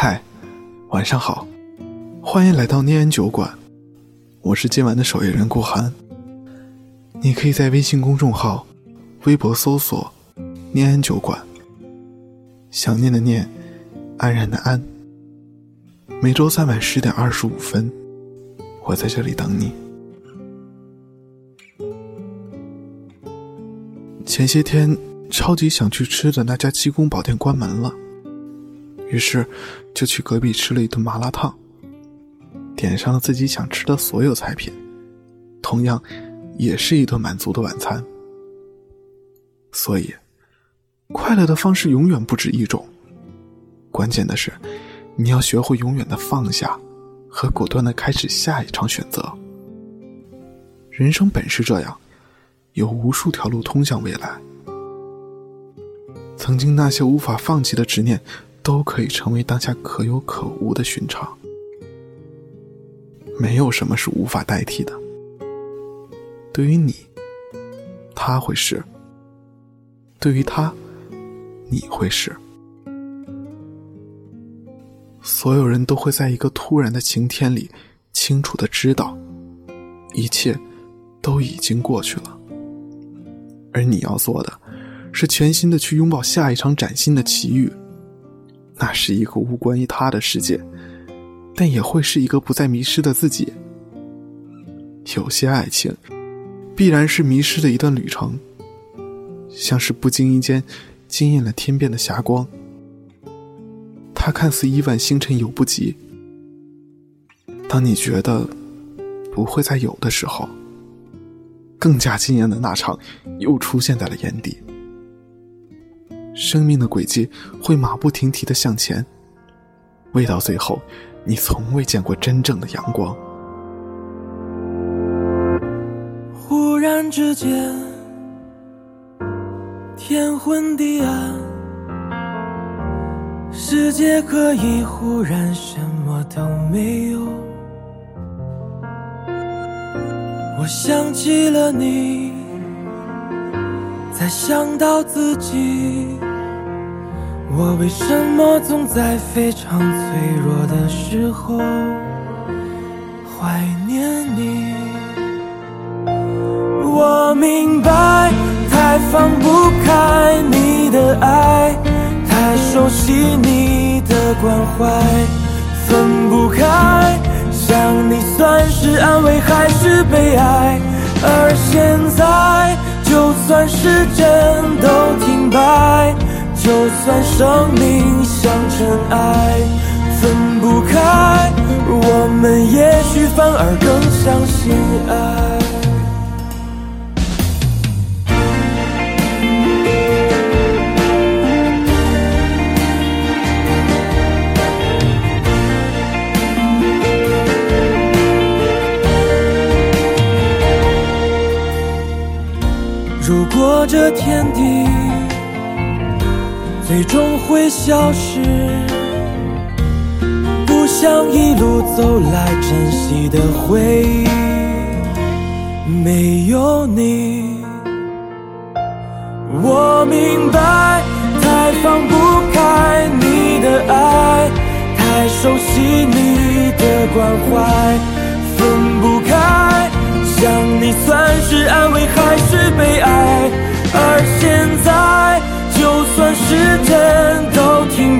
嗨，晚上好，欢迎来到念安酒馆，我是今晚的守夜人顾寒。你可以在微信公众号、微博搜索“念安酒馆”，想念的念，安然的安。每周三晚十点二十五分，我在这里等你。前些天超级想去吃的那家鸡公煲店关门了，于是就去隔壁吃了一顿麻辣烫，点上了自己想吃的所有菜品，同样也是一顿满足的晚餐。所以，快乐的方式永远不止一种，关键的是你要学会永远的放下，和果断的开始下一场选择。人生本是这样。有无数条路通向未来，曾经那些无法放弃的执念，都可以成为当下可有可无的寻常。没有什么是无法代替的。对于你，他会是；对于他，你会是。所有人都会在一个突然的晴天里，清楚的知道，一切都已经过去了。而你要做的，是全心的去拥抱下一场崭新的奇遇。那是一个无关于他的世界，但也会是一个不再迷失的自己。有些爱情，必然是迷失的一段旅程，像是不经意间惊艳了天边的霞光。它看似亿万星辰有不及，当你觉得不会再有的时候。更加惊艳的那场，又出现在了眼底。生命的轨迹会马不停蹄的向前，未到最后，你从未见过真正的阳光。忽然之间，天昏地暗，世界可以忽然什么都没有。我想起了你，才想到自己。我为什么总在非常脆弱的时候怀念你？我明白，太放不开你的爱，太熟悉你的关怀，分不开。想你算是安慰还是悲哀？而现在，就算时针，就算生命像尘埃，分不开，我们也许反而更相信爱。如果这天地最终会消失，不想一路走来珍惜的回忆，没有你，我明白，太放不开你的爱，太熟悉你的关怀，分不开。想你算是安慰还是悲哀？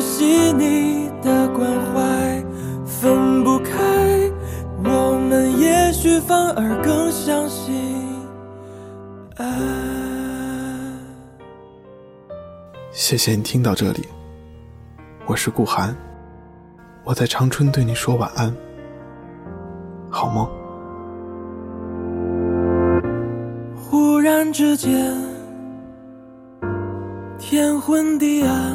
熟悉你的关怀，分不开，我们也许反而更相信爱。谢谢你听到这里，我是顾寒，我在长春对你说晚安，好梦。忽然之间，天昏地暗，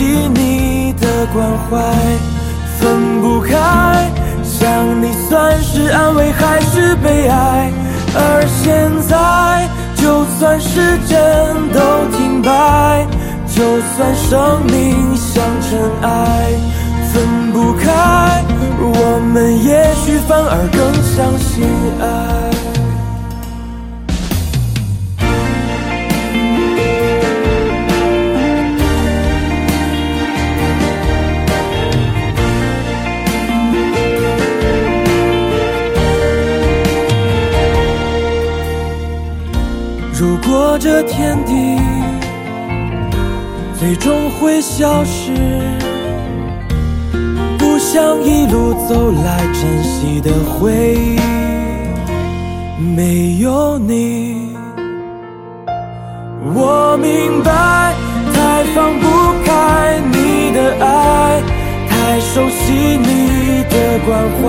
熟悉你的关怀，分不开，想你算是安慰还是悲哀？而现在。就算时针都停摆，就算生命像尘埃，分不开，我们也许反而更相信爱。这天地最终会消失，不想一路走来珍惜的回忆没有你。我明白，太放不开你的爱，太熟悉你的关怀，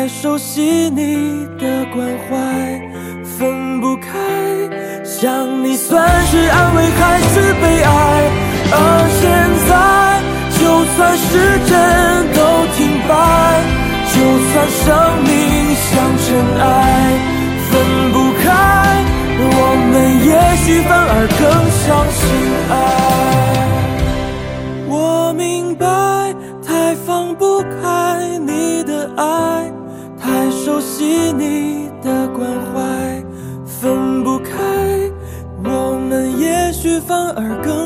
太熟悉你的关怀，分不开。想你算是安慰还是悲哀？而现在，就算时针都停熟悉你的关怀，分不开，我们也许反而更